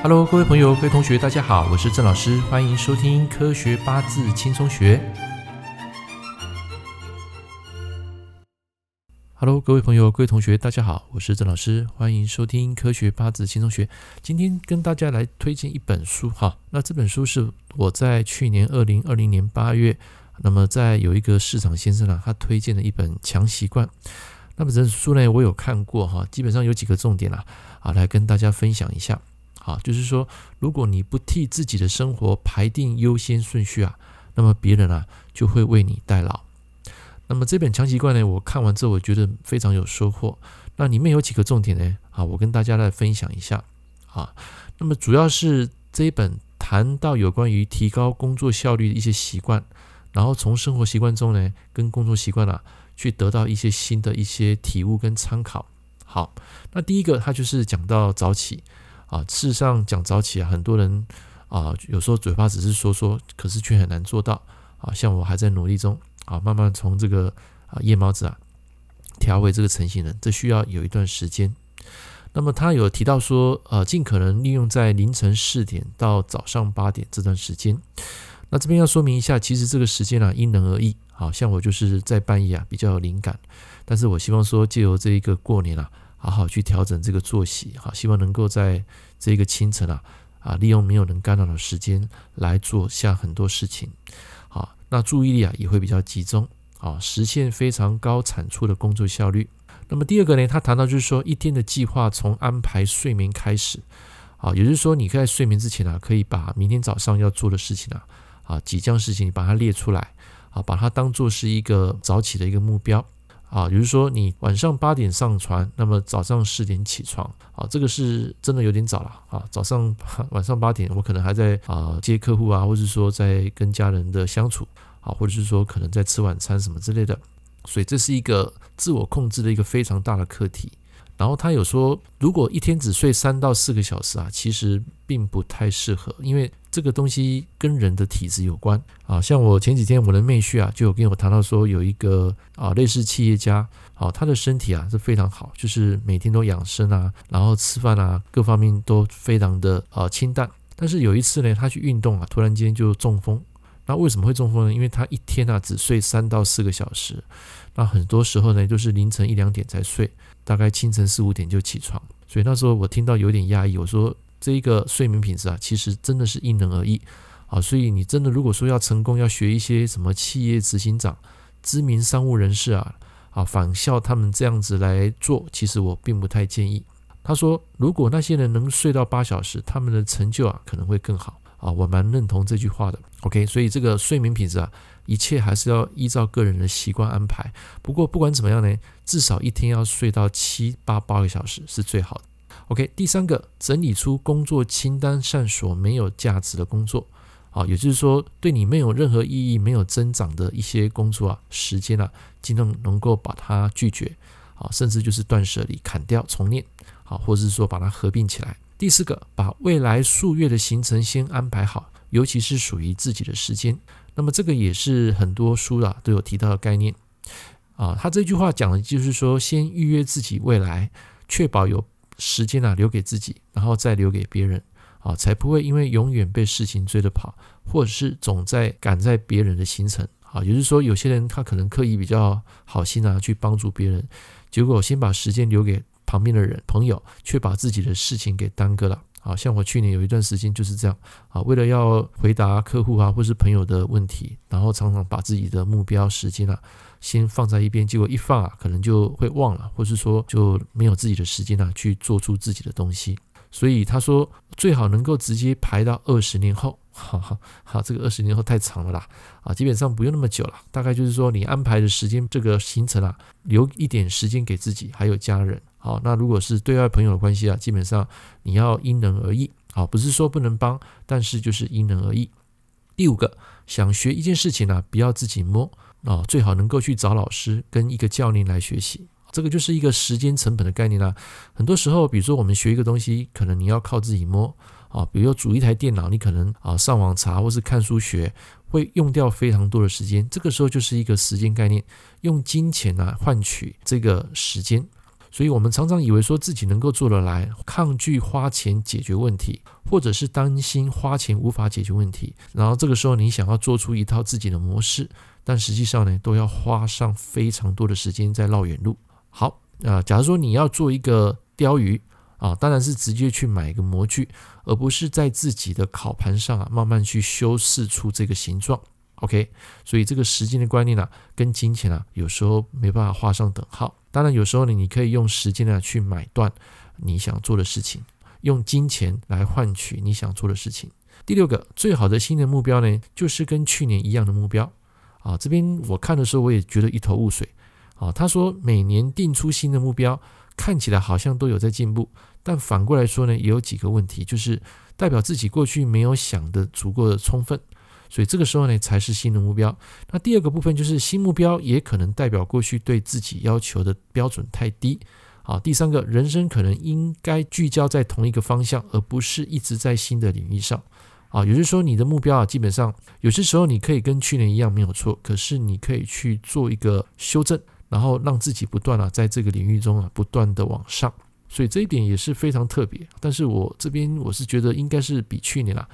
Hello，各位朋友、各位同学，大家好，我是郑老师，欢迎收听《科学八字轻松学》。Hello，各位朋友、各位同学，大家好，我是郑老师，欢迎收听《科学八字轻松学》。今天跟大家来推荐一本书哈，那这本书是我在去年二零二零年八月，那么在有一个市场先生啊，他推荐的一本强习惯。那么这本书呢，我有看过哈，基本上有几个重点啊，啊，来跟大家分享一下。啊，就是说，如果你不替自己的生活排定优先顺序啊，那么别人啊就会为你代劳。那么这本强习惯呢，我看完之后我觉得非常有收获。那里面有几个重点呢？啊，我跟大家来分享一下。啊，那么主要是这一本谈到有关于提高工作效率的一些习惯，然后从生活习惯中呢，跟工作习惯啊，去得到一些新的一些体悟跟参考。好，那第一个它就是讲到早起。啊，事实上讲早起啊，很多人啊，有时候嘴巴只是说说，可是却很难做到。啊，像我还在努力中啊，慢慢从这个啊夜猫子啊调为这个晨型人，这需要有一段时间。那么他有提到说，呃，尽可能利用在凌晨四点到早上八点这段时间。那这边要说明一下，其实这个时间啊因人而异。好像我就是在半夜啊比较有灵感，但是我希望说借由这一个过年啊。好好去调整这个作息，好，希望能够在这个清晨啊，啊，利用没有人干扰的时间来做下很多事情，好，那注意力啊也会比较集中，啊，实现非常高产出的工作效率。那么第二个呢，他谈到就是说，一天的计划从安排睡眠开始，啊，也就是说，你在睡眠之前啊，可以把明天早上要做的事情啊，啊，几件事情你把它列出来，啊，把它当做是一个早起的一个目标。啊，比如说你晚上八点上船，那么早上十点起床，啊，这个是真的有点早了啊。早上晚上八点，我可能还在啊接客户啊，或者说在跟家人的相处，啊，或者是说可能在吃晚餐什么之类的，所以这是一个自我控制的一个非常大的课题。然后他有说，如果一天只睡三到四个小时啊，其实并不太适合，因为这个东西跟人的体质有关啊。像我前几天我的妹婿啊，就有跟我谈到说，有一个啊类似企业家啊，他的身体啊是非常好，就是每天都养生啊，然后吃饭啊各方面都非常的啊清淡。但是有一次呢，他去运动啊，突然间就中风。那为什么会中风呢？因为他一天啊只睡三到四个小时，那很多时候呢都是凌晨一两点才睡。大概清晨四五点就起床，所以那时候我听到有点压抑。我说这个睡眠品质啊，其实真的是因人而异啊。所以你真的如果说要成功，要学一些什么企业执行长、知名商务人士啊啊仿效他们这样子来做，其实我并不太建议。他说，如果那些人能睡到八小时，他们的成就啊可能会更好啊。我蛮认同这句话的。OK，所以这个睡眠品质啊。一切还是要依照个人的习惯安排。不过不管怎么样呢，至少一天要睡到七八八个小时是最好的。OK，第三个，整理出工作清单上所没有价值的工作，啊，也就是说对你没有任何意义、没有增长的一些工作啊，时间啊，尽量能够把它拒绝，啊，甚至就是断舍离、砍掉、重练，啊，或者是说把它合并起来。第四个，把未来数月的行程先安排好，尤其是属于自己的时间。那么这个也是很多书啊都有提到的概念啊。他这句话讲的就是说，先预约自己未来，确保有时间啊留给自己，然后再留给别人啊，才不会因为永远被事情追着跑，或者是总在赶在别人的行程啊。也就是说，有些人他可能刻意比较好心啊去帮助别人，结果先把时间留给旁边的人朋友，却把自己的事情给耽搁了。啊，像我去年有一段时间就是这样啊，为了要回答客户啊或是朋友的问题，然后常常把自己的目标时间啊先放在一边，结果一放啊，可能就会忘了，或是说就没有自己的时间啊去做出自己的东西。所以他说最好能够直接排到二十年后，哈哈，好，这个二十年后太长了啦，啊，基本上不用那么久了，大概就是说你安排的时间这个行程啊，留一点时间给自己还有家人。好，那如果是对外朋友的关系啊，基本上你要因人而异。好，不是说不能帮，但是就是因人而异。第五个，想学一件事情呢、不要自己摸啊，最好能够去找老师跟一个教练来学习。这个就是一个时间成本的概念啦、很多时候，比如说我们学一个东西，可能你要靠自己摸啊，比如说组一台电脑，你可能啊上网查或是看书学，会用掉非常多的时间。这个时候就是一个时间概念，用金钱来换取这个时间。所以我们常常以为说自己能够做得来，抗拒花钱解决问题，或者是担心花钱无法解决问题，然后这个时候你想要做出一套自己的模式，但实际上呢，都要花上非常多的时间在绕远路。好，呃，假如说你要做一个鯛鱼啊，当然是直接去买一个模具，而不是在自己的烤盘上啊慢慢去修饰出这个形状。OK，所以这个时间的观念啊，跟金钱啊，有时候没办法画上等号。当然，有时候呢，你可以用时间呢去买断你想做的事情，用金钱来换取你想做的事情。第六个，最好的新的目标呢，就是跟去年一样的目标。啊，这边我看的时候，我也觉得一头雾水。啊，他说每年定出新的目标，看起来好像都有在进步，但反过来说呢，也有几个问题，就是代表自己过去没有想得足够的充分。所以这个时候呢，才是新的目标。那第二个部分就是新目标也可能代表过去对自己要求的标准太低。好，第三个，人生可能应该聚焦在同一个方向，而不是一直在新的领域上。啊，也就是说，你的目标啊，基本上有些时候你可以跟去年一样没有错，可是你可以去做一个修正，然后让自己不断啊，在这个领域中啊，不断的往上。所以这一点也是非常特别。但是我这边我是觉得应该是比去年啊。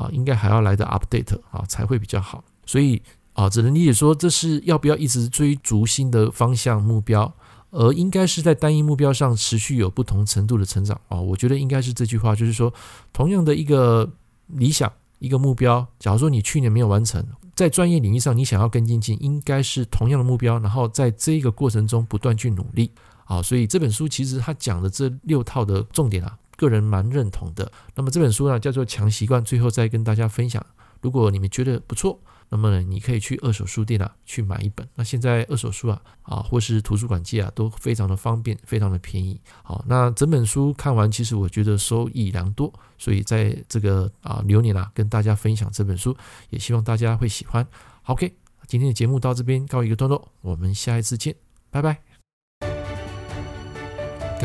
啊，应该还要来的 update 啊，才会比较好。所以啊，只能理解说，这是要不要一直追逐新的方向目标，而应该是在单一目标上持续有不同程度的成长啊。我觉得应该是这句话，就是说，同样的一个理想、一个目标，假如说你去年没有完成，在专业领域上你想要更精进，应该是同样的目标，然后在这个过程中不断去努力啊。所以这本书其实它讲的这六套的重点啊。个人蛮认同的。那么这本书呢，叫做《强习惯》，最后再跟大家分享。如果你们觉得不错，那么，你可以去二手书店啊去买一本。那现在二手书啊啊，或是图书馆借啊，都非常的方便，非常的便宜。好，那整本书看完，其实我觉得收益良多。所以在这个啊流年啊，跟大家分享这本书，也希望大家会喜欢。OK，今天的节目到这边告一个段落，我们下一次见，拜拜。